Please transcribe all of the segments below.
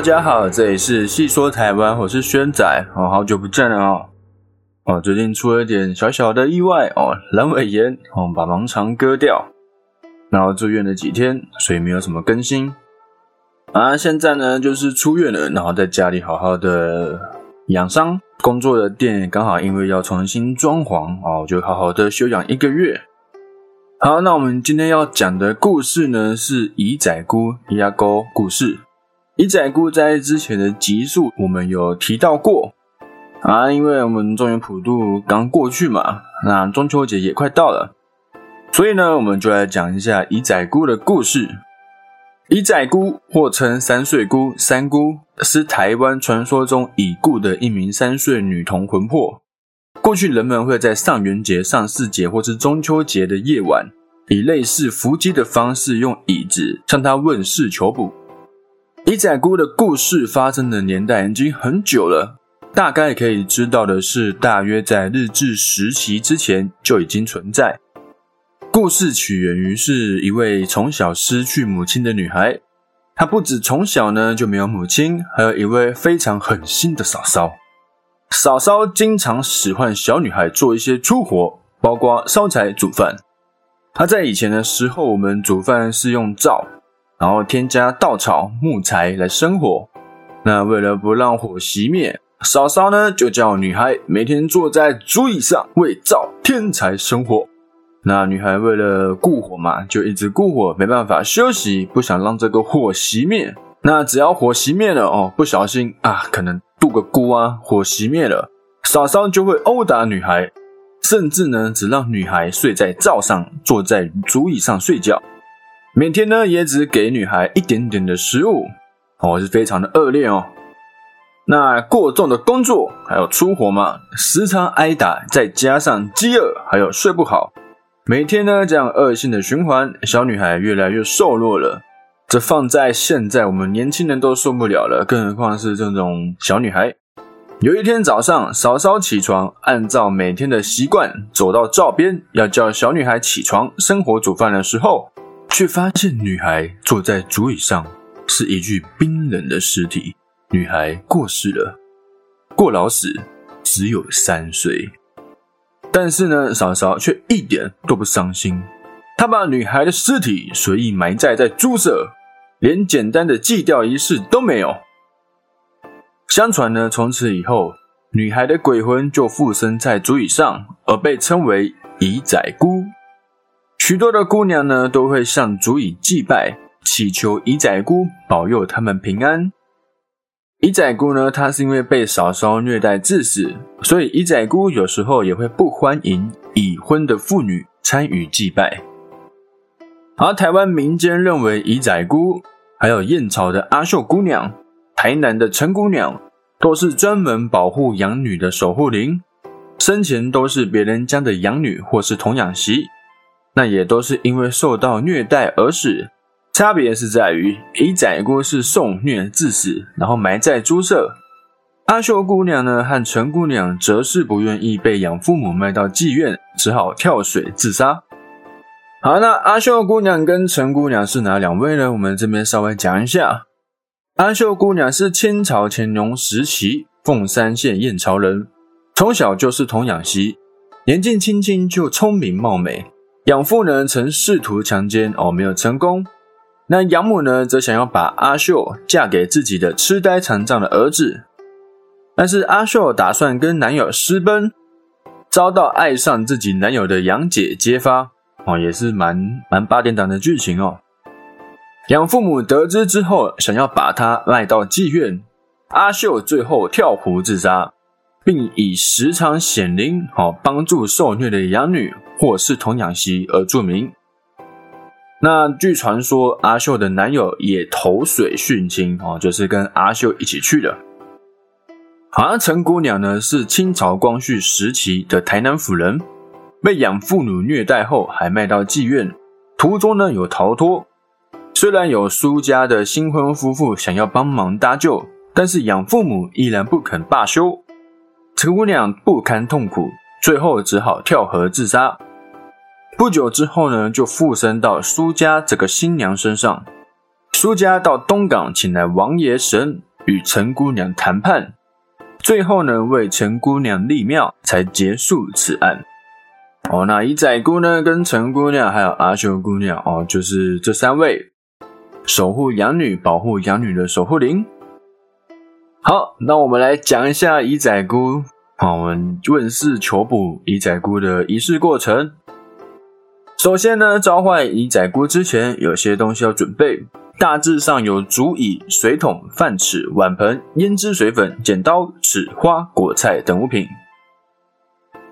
大家好，这里是细说台湾，我是轩仔哦，好久不见了哦。哦，最近出了一点小小的意外哦，阑尾炎哦，把盲肠割掉，然后住院了几天，所以没有什么更新。啊，现在呢就是出院了，然后在家里好好的养伤。工作的店刚好因为要重新装潢哦，就好好的休养一个月。好，那我们今天要讲的故事呢是乙仔姑牙沟故事。乙仔姑在之前的集数我们有提到过啊，因为我们中原普渡刚过去嘛，那中秋节也快到了，所以呢，我们就来讲一下乙仔姑的故事。乙仔姑或称三岁姑、三姑，是台湾传说中已故的一名三岁女童魂魄。过去人们会在上元节、上巳节或是中秋节的夜晚，以类似伏击的方式，用椅子向她问事求卜。乙仔姑的故事发生的年代已经很久了，大概可以知道的是，大约在日治时期之前就已经存在。故事起源于是一位从小失去母亲的女孩，她不止从小呢就没有母亲，还有一位非常狠心的嫂嫂。嫂嫂经常使唤小女孩做一些粗活，包括烧柴煮饭。她在以前的时候，我们煮饭是用灶，然后添加稻草、木材来生火。那为了不让火熄灭，嫂嫂呢就叫女孩每天坐在竹椅上为灶添柴生火。那女孩为了顾火嘛，就一直顾火，没办法休息，不想让这个火熄灭。那只要火熄灭了哦，不小心啊，可能渡个孤啊，火熄灭了，嫂嫂就会殴打女孩，甚至呢，只让女孩睡在灶上，坐在竹椅上睡觉，每天呢，也只给女孩一点点的食物，哦，是非常的恶劣哦。那过重的工作，还有出活嘛，时常挨打，再加上饥饿，还有睡不好。每天呢，这样恶性的循环，小女孩越来越瘦弱了。这放在现在，我们年轻人都受不了了，更何况是这种小女孩。有一天早上，嫂嫂起床，按照每天的习惯，走到灶边，要叫小女孩起床生火煮饭的时候，却发现女孩坐在竹椅上，是一具冰冷的尸体。女孩过世了，过劳死，只有三岁。但是呢，嫂嫂却一点都不伤心。她把女孩的尸体随意埋在在猪舍，连简单的祭吊仪式都没有。相传呢，从此以后，女孩的鬼魂就附身在竹椅上，而被称为乙仔姑。许多的姑娘呢，都会向竹椅祭拜，祈求乙仔姑保佑她们平安。乙仔姑呢，她是因为被嫂嫂虐待致死，所以乙仔姑有时候也会不欢迎已婚的妇女参与祭拜。而台湾民间认为乙仔姑，还有燕巢的阿秀姑娘、台南的陈姑娘，都是专门保护养女的守护灵，生前都是别人家的养女或是童养媳，那也都是因为受到虐待而死。差别是在于，乙仔姑是受虐致死，然后埋在猪舍；阿秀姑娘呢和陈姑娘则是不愿意被养父母卖到妓院，只好跳水自杀。好，那阿秀姑娘跟陈姑娘是哪两位呢？我们这边稍微讲一下。阿秀姑娘是清朝乾隆时期凤山县燕巢人，从小就是童养媳，年纪轻轻就聪明貌美。养父呢曾试图强奸，哦，没有成功。那养母呢，则想要把阿秀嫁给自己的痴呆残障的儿子，但是阿秀打算跟男友私奔，遭到爱上自己男友的杨姐揭发，哦，也是蛮蛮八点档的剧情哦。养父母得知之后，想要把她卖到妓院，阿秀最后跳湖自杀，并以时常显灵，哦，帮助受虐的养女或是童养媳而著名。那据传说，阿秀的男友也投水殉情哦，就是跟阿秀一起去的。好像陈姑娘呢，是清朝光绪时期的台南府人，被养父母虐待后，还卖到妓院，途中呢有逃脱。虽然有苏家的新婚夫妇想要帮忙搭救，但是养父母依然不肯罢休。陈姑娘不堪痛苦，最后只好跳河自杀。不久之后呢，就附身到苏家这个新娘身上。苏家到东港请来王爷神，与陈姑娘谈判，最后呢为陈姑娘立庙，才结束此案。哦，那乙仔姑呢跟陈姑娘还有阿秀姑娘哦，就是这三位守护养女、保护养女的守护灵。好，那我们来讲一下乙仔姑，好，我们问世求卜乙仔姑的仪式过程。首先呢，召唤乙仔姑之前，有些东西要准备，大致上有竹椅、水桶、饭匙、碗盆、胭脂水粉、剪刀、尺、花、果菜等物品。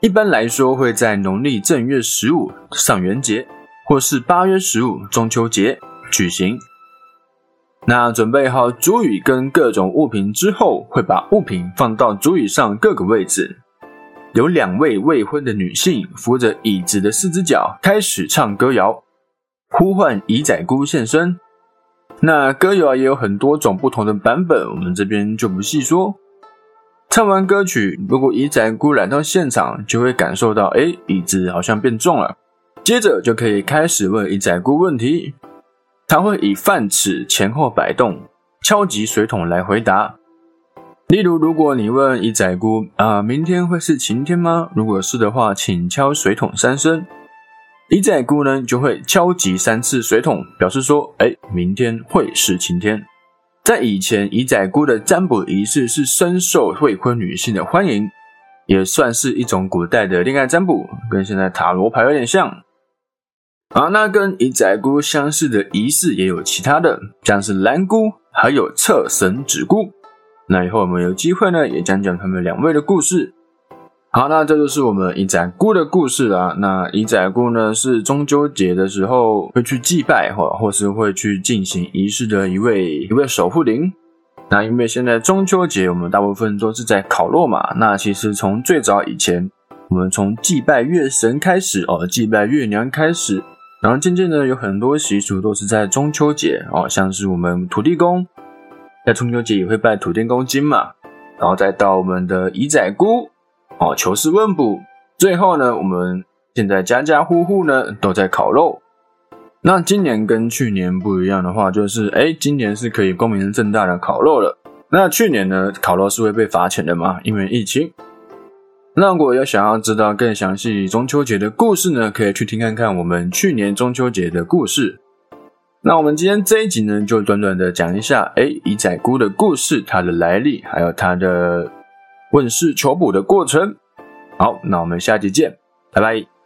一般来说，会在农历正月十五上元节，或是八月十五中秋节举行。那准备好竹椅跟各种物品之后，会把物品放到竹椅上各个位置。有两位未婚的女性扶着椅子的四只脚，开始唱歌谣，呼唤姨仔姑现身。那歌谣也有很多种不同的版本，我们这边就不细说。唱完歌曲，如果姨仔姑来到现场，就会感受到，哎，椅子好像变重了。接着就可以开始问姨仔姑问题。他会以饭匙前后摆动，敲击水桶来回答。例如，如果你问一仔姑啊，明天会是晴天吗？如果是的话，请敲水桶三声。一仔姑呢就会敲击三次水桶，表示说，哎，明天会是晴天。在以前，一仔姑的占卜仪式是深受未婚女性的欢迎，也算是一种古代的恋爱占卜，跟现在塔罗牌有点像。啊，那跟乙仔姑相似的仪式也有其他的，像是蓝姑，还有侧神指姑。那以后我们有机会呢，也讲讲他们两位的故事。好，那这就是我们一仔姑的故事啦。那一仔姑呢，是中秋节的时候会去祭拜或或是会去进行仪式的一位一位守护灵。那因为现在中秋节，我们大部分都是在烤肉嘛。那其实从最早以前，我们从祭拜月神开始哦，祭拜月娘开始。然后渐渐的，有很多习俗都是在中秋节哦，像是我们土地公在中秋节也会拜土地公金嘛，然后再到我们的姨仔姑哦，求师问卜，最后呢，我们现在家家户户呢都在烤肉。那今年跟去年不一样的话，就是哎，今年是可以光明正大的烤肉了。那去年呢，烤肉是会被罚钱的嘛，因为疫情。那如果要想要知道更详细中秋节的故事呢，可以去听看看我们去年中秋节的故事。那我们今天这一集呢，就短短的讲一下，哎，乙仔姑的故事，它的来历，还有它的问世求补的过程。好，那我们下集见，拜拜。